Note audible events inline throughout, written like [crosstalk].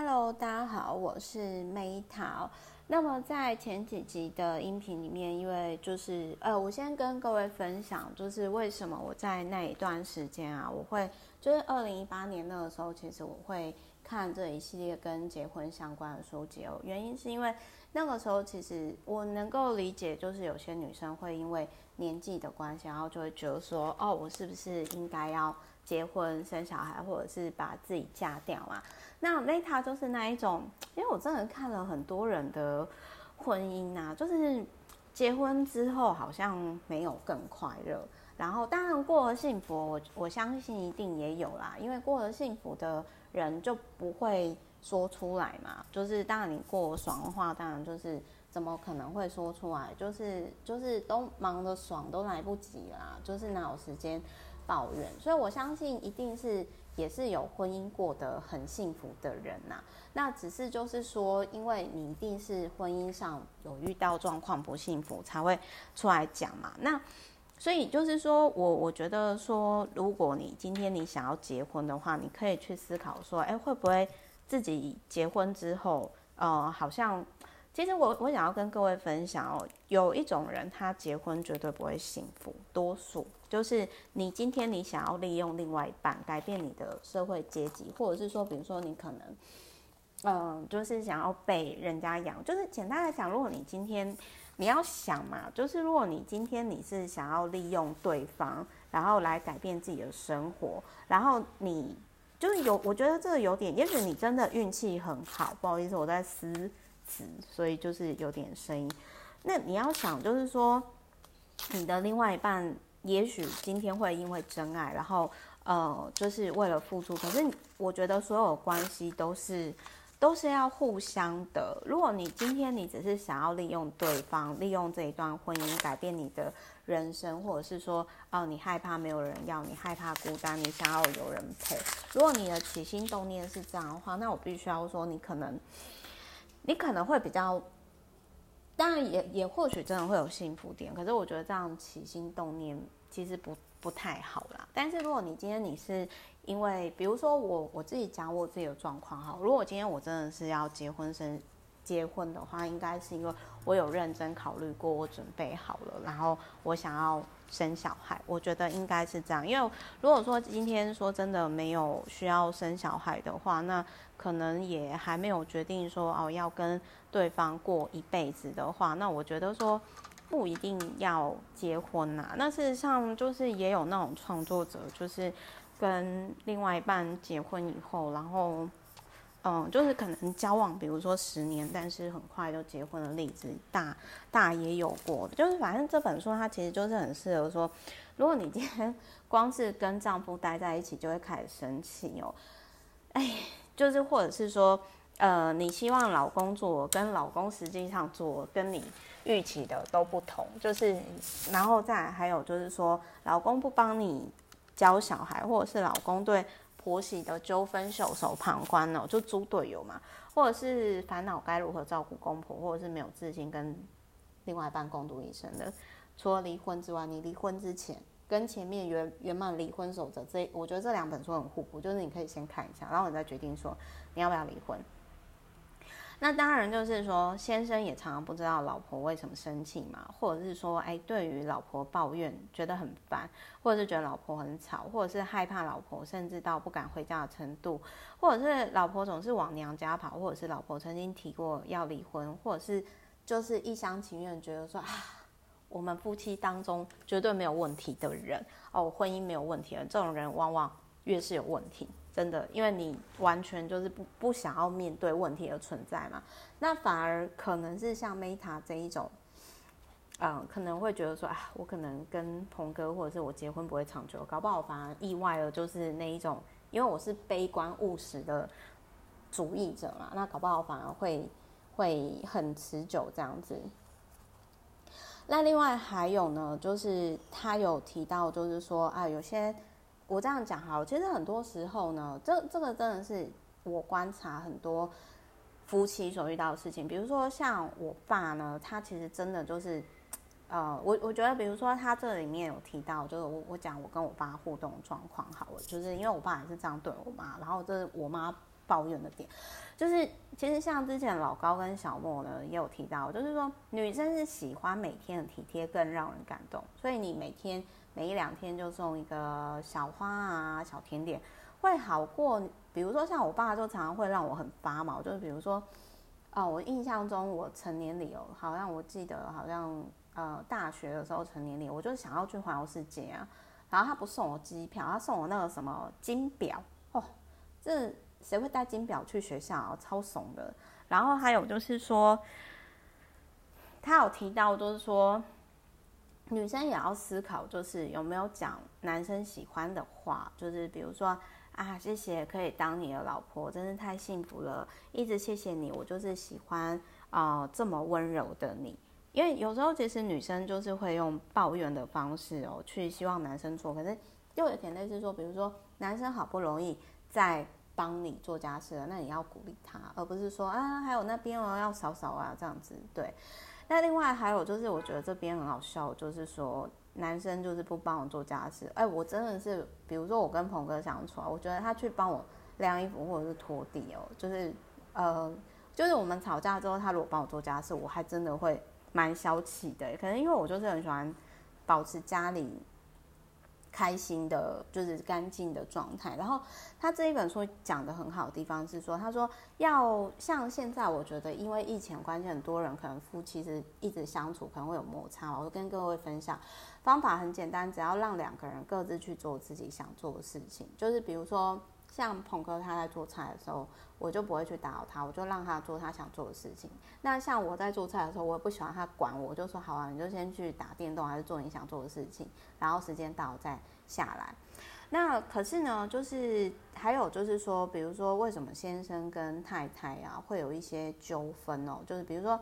Hello，大家好，我是梅桃。那么在前几集的音频里面，因为就是呃，我先跟各位分享，就是为什么我在那一段时间啊，我会就是二零一八年那个时候，其实我会看这一系列跟结婚相关的书籍哦。原因是因为那个时候其实我能够理解，就是有些女生会因为年纪的关系，然后就会觉得说，哦，我是不是应该要结婚生小孩，或者是把自己嫁掉啊？那 Meta 就是那一种，因为我真的看了很多人的婚姻啊，就是结婚之后好像没有更快乐，然后当然过得幸福，我我相信一定也有啦，因为过得幸福的人就不会说出来嘛，就是当然你过爽的话，当然就是怎么可能会说出来，就是就是都忙得爽都来不及啦，就是哪有时间抱怨，所以我相信一定是。也是有婚姻过得很幸福的人呐、那只是就是说，因为你一定是婚姻上有遇到状况不幸福，才会出来讲嘛。那所以就是说我我觉得说，如果你今天你想要结婚的话，你可以去思考说，哎，会不会自己结婚之后，呃，好像。其实我我想要跟各位分享哦，有一种人他结婚绝对不会幸福，多数就是你今天你想要利用另外一半改变你的社会阶级，或者是说，比如说你可能，嗯、就是想要被人家养，就是简单来讲，如果你今天你要想嘛，就是如果你今天你是想要利用对方，然后来改变自己的生活，然后你就是有，我觉得这个有点，也许你真的运气很好，不好意思，我在思。所以就是有点声音。那你要想，就是说，你的另外一半，也许今天会因为真爱，然后呃，就是为了付出。可是我觉得所有关系都是都是要互相的。如果你今天你只是想要利用对方，利用这一段婚姻改变你的人生，或者是说，哦、你害怕没有人要，你害怕孤单，你想要有人陪。如果你的起心动念是这样的话，那我必须要说，你可能。你可能会比较，当然也也或许真的会有幸福点，可是我觉得这样起心动念其实不不太好啦。但是如果你今天你是因为，比如说我我自己讲我自己的状况哈，如果今天我真的是要结婚生结婚的话，应该是因为我有认真考虑过，我准备好了，然后我想要生小孩，我觉得应该是这样。因为如果说今天说真的没有需要生小孩的话，那可能也还没有决定说哦要跟对方过一辈子的话，那我觉得说不一定要结婚呐。那事实上就是也有那种创作者，就是跟另外一半结婚以后，然后嗯，就是可能交往，比如说十年，但是很快就结婚的例子，大大也有过。就是反正这本书它其实就是很适合说，如果你今天 [laughs] 光是跟丈夫待在一起，就会开始生气哦，哎。就是，或者是说，呃，你希望老公做，跟老公实际上做，跟你预期的都不同。就是，然后再还有就是说，老公不帮你教小孩，或者是老公对婆媳的纠纷袖手旁观哦，就猪队友嘛，或者是烦恼该如何照顾公婆，或者是没有自信跟另外一半共度一生的。除了离婚之外，你离婚之前。跟前面圆圆满离婚守则这，我觉得这两本书很互补，就是你可以先看一下，然后你再决定说你要不要离婚。那当然就是说，先生也常常不知道老婆为什么生气嘛，或者是说，哎，对于老婆抱怨觉得很烦，或者是觉得老婆很吵，或者是害怕老婆，甚至到不敢回家的程度，或者是老婆总是往娘家跑，或者是老婆曾经提过要离婚，或者是就是一厢情愿觉得说啊。我们夫妻当中绝对没有问题的人哦，婚姻没有问题的，这种人往往越是有问题，真的，因为你完全就是不不想要面对问题的存在嘛。那反而可能是像 Meta 这一种，嗯，可能会觉得说，啊，我可能跟鹏哥或者是我结婚不会长久，搞不好反而意外了，就是那一种，因为我是悲观务实的主义者嘛，那搞不好反而会会很持久这样子。那另外还有呢，就是他有提到，就是说啊，有些我这样讲哈，其实很多时候呢，这这个真的是我观察很多夫妻所遇到的事情。比如说像我爸呢，他其实真的就是，呃，我我觉得，比如说他这里面有提到，就是我我讲我跟我爸互动状况好了，就是因为我爸也是这样对我妈，然后这是我妈抱怨的点，就是其实像之前老高跟小莫呢也有提到，就是说女生是喜欢每天的体贴更让人感动，所以你每天每一两天就送一个小花啊、小甜点，会好过。比如说像我爸就常常会让我很发毛，就是比如说，哦，我印象中我成年礼哦，好像我记得好像呃大学的时候成年礼，我就想要去环游世界啊。然后他不送我机票，他送我那个什么金表哦，这谁会带金表去学校啊？超怂的。然后还有就是说，他有提到就是说，女生也要思考，就是有没有讲男生喜欢的话，就是比如说啊，谢谢可以当你的老婆，真是太幸福了，一直谢谢你，我就是喜欢啊、这么温柔的你。因为有时候其实女生就是会用抱怨的方式哦，去希望男生做，可是又有点类似说，比如说男生好不容易在帮你做家事了，那你要鼓励他，而不是说啊还有那边哦要扫扫啊这样子。对，那另外还有就是我觉得这边很好笑，就是说男生就是不帮我做家事，哎，我真的是，比如说我跟鹏哥相处啊，我觉得他去帮我晾衣服或者是拖地哦，就是呃，就是我们吵架之后，他如果帮我做家事，我还真的会。蛮小气的，可能因为我就是很喜欢保持家里开心的，就是干净的状态。然后他这一本书讲的很好的地方是说，他说要像现在，我觉得因为疫情关系，很多人可能夫妻是一直相处，可能会有摩擦。我跟各位分享方法很简单，只要让两个人各自去做自己想做的事情，就是比如说。像鹏哥他在做菜的时候，我就不会去打扰他，我就让他做他想做的事情。那像我在做菜的时候，我也不喜欢他管我，我就说好啊，你就先去打电动，还是做你想做的事情，然后时间到再下来。那可是呢，就是还有就是说，比如说为什么先生跟太太啊会有一些纠纷哦？就是比如说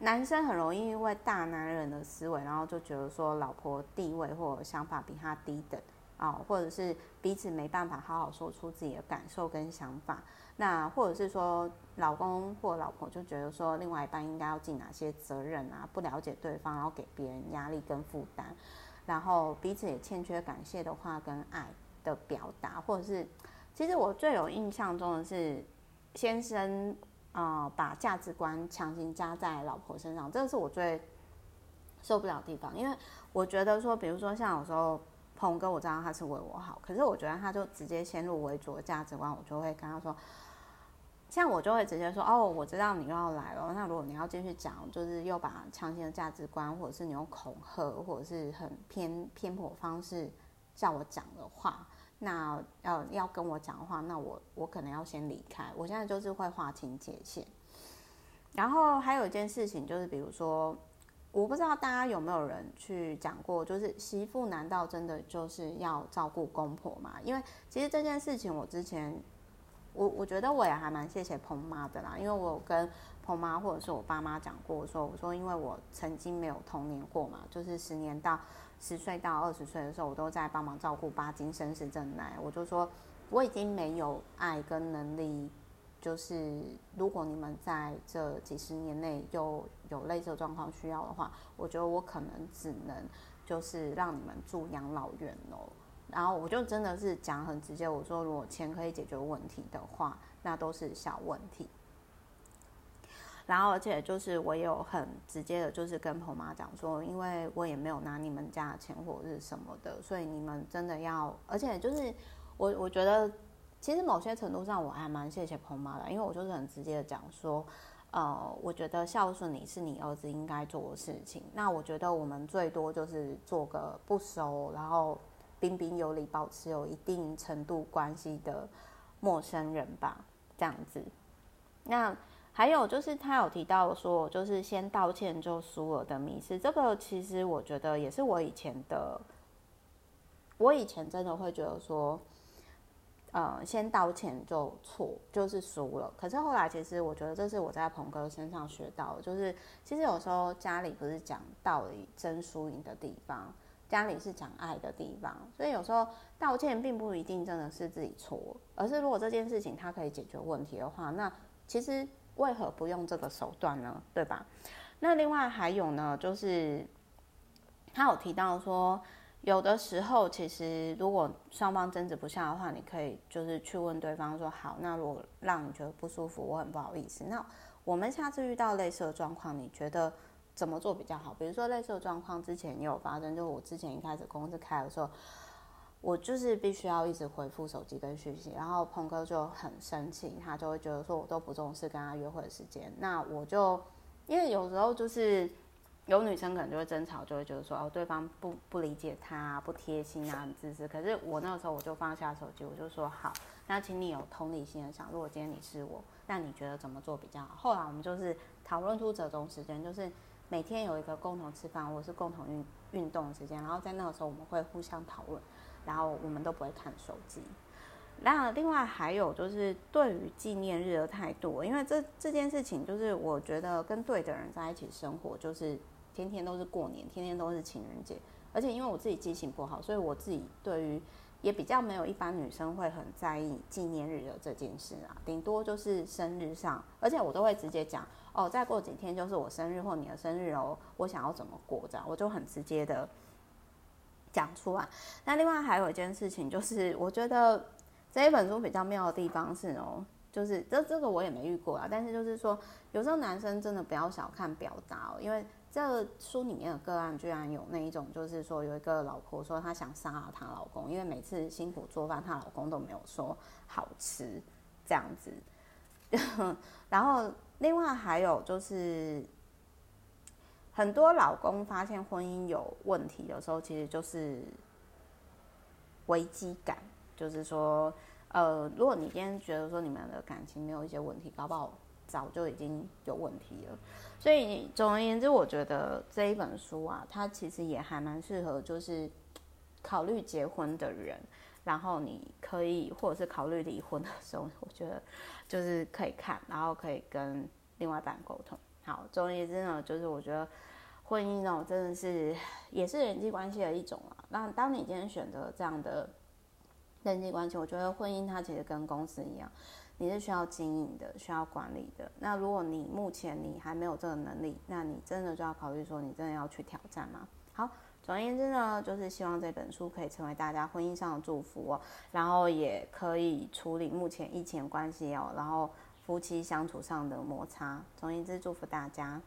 男生很容易因为大男人的思维，然后就觉得说老婆地位或想法比他低等。啊，或者是彼此没办法好好说出自己的感受跟想法，那或者是说老公或老婆就觉得说另外一半应该要尽哪些责任啊，不了解对方，然后给别人压力跟负担，然后彼此也欠缺感谢的话跟爱的表达，或者是其实我最有印象中的是先生啊、把价值观强行加在老婆身上，这个是我最受不了的地方，因为我觉得说，比如说像有时候。鹏哥，我知道他是为我好，可是我觉得他就直接先入为主的价值观，我就会跟他说，像我就会直接说，哦，我知道你又要来了，那如果你要继续讲，就是又把强行的价值观，或者是你用恐吓，或者是很偏偏颇方式叫我讲的话，那要要跟我讲的话，那我我可能要先离开。我现在就是会划清界限，然后还有一件事情就是，比如说。我不知道大家有没有人去讲过，就是媳妇难道真的就是要照顾公婆吗？因为其实这件事情，我之前我我觉得我也还蛮谢谢彭妈的啦，因为我有跟彭妈或者是我爸妈讲过，说我说因为我曾经没有童年过嘛，就是十年到十岁到二十岁的时候，我都在帮忙照顾巴金森氏症奶，我就说我已经没有爱跟能力。就是如果你们在这几十年内又有类似的状况需要的话，我觉得我可能只能就是让你们住养老院哦。然后我就真的是讲很直接，我说如果钱可以解决问题的话，那都是小问题。然后而且就是我也有很直接的，就是跟婆妈讲说，因为我也没有拿你们家的钱或者是什么的，所以你们真的要，而且就是我我觉得。其实某些程度上，我还蛮谢谢彭妈的，因为我就是很直接的讲说，呃，我觉得孝顺你是你儿子应该做的事情。那我觉得我们最多就是做个不熟，然后彬彬有礼，保持有一定程度关系的陌生人吧，这样子。那还有就是他有提到说，就是先道歉就输了的迷思，这个其实我觉得也是我以前的，我以前真的会觉得说。呃，先道歉就错，就是输了。可是后来，其实我觉得这是我在鹏哥身上学到的，就是其实有时候家里不是讲道理、争输赢的地方，家里是讲爱的地方。所以有时候道歉并不一定真的是自己错，而是如果这件事情它可以解决问题的话，那其实为何不用这个手段呢？对吧？那另外还有呢，就是他有提到说。有的时候，其实如果双方争执不下的话，你可以就是去问对方说：“好，那如果让你觉得不舒服，我很不好意思。那我们下次遇到类似的状况，你觉得怎么做比较好？比如说类似的状况之前也有发生，就我之前一开始公司开的时候，我就是必须要一直回复手机跟讯息，然后鹏哥就很生气，他就会觉得说我都不重视跟他约会的时间。那我就因为有时候就是。有女生可能就会争吵，就会觉得说哦，对方不不理解她，不贴心啊，很自私。可是我那个时候我就放下手机，我就说好，那请你有同理心的想，如果今天你是我，那你觉得怎么做比较好？后来我们就是讨论出折中时间，就是每天有一个共同吃饭或是共同运运动的时间，然后在那个时候我们会互相讨论，然后我们都不会看手机。那另外还有就是对于纪念日的态度，因为这这件事情就是我觉得跟对的人在一起生活就是。天天都是过年，天天都是情人节，而且因为我自己记性不好，所以我自己对于也比较没有一般女生会很在意纪念日的这件事啊，顶多就是生日上，而且我都会直接讲哦，再过几天就是我生日或你的生日哦，我想要怎么过这样，我就很直接的讲出来。那另外还有一件事情就是，我觉得这一本书比较妙的地方是哦，就是这这个我也没遇过啊，但是就是说有时候男生真的不要小看表达哦，因为。这个书里面的个案居然有那一种，就是说有一个老婆说她想杀了她老公，因为每次辛苦做饭，她老公都没有说好吃这样子。[laughs] 然后另外还有就是，很多老公发现婚姻有问题的时候，其实就是危机感，就是说，呃，如果你今天觉得说你们的感情没有一些问题，搞不好早就已经有问题了。所以总而言之，我觉得这一本书啊，它其实也还蛮适合，就是考虑结婚的人，然后你可以或者是考虑离婚的时候，我觉得就是可以看，然后可以跟另外一半沟通。好，总而言之呢，就是我觉得婚姻呢，真的是也是人际关系的一种啊。那当你今天选择这样的人际关系，我觉得婚姻它其实跟公司一样。你是需要经营的，需要管理的。那如果你目前你还没有这个能力，那你真的就要考虑说，你真的要去挑战吗？好，总而言之呢，就是希望这本书可以成为大家婚姻上的祝福哦，然后也可以处理目前疫情关系哦，然后夫妻相处上的摩擦。总而言之，祝福大家。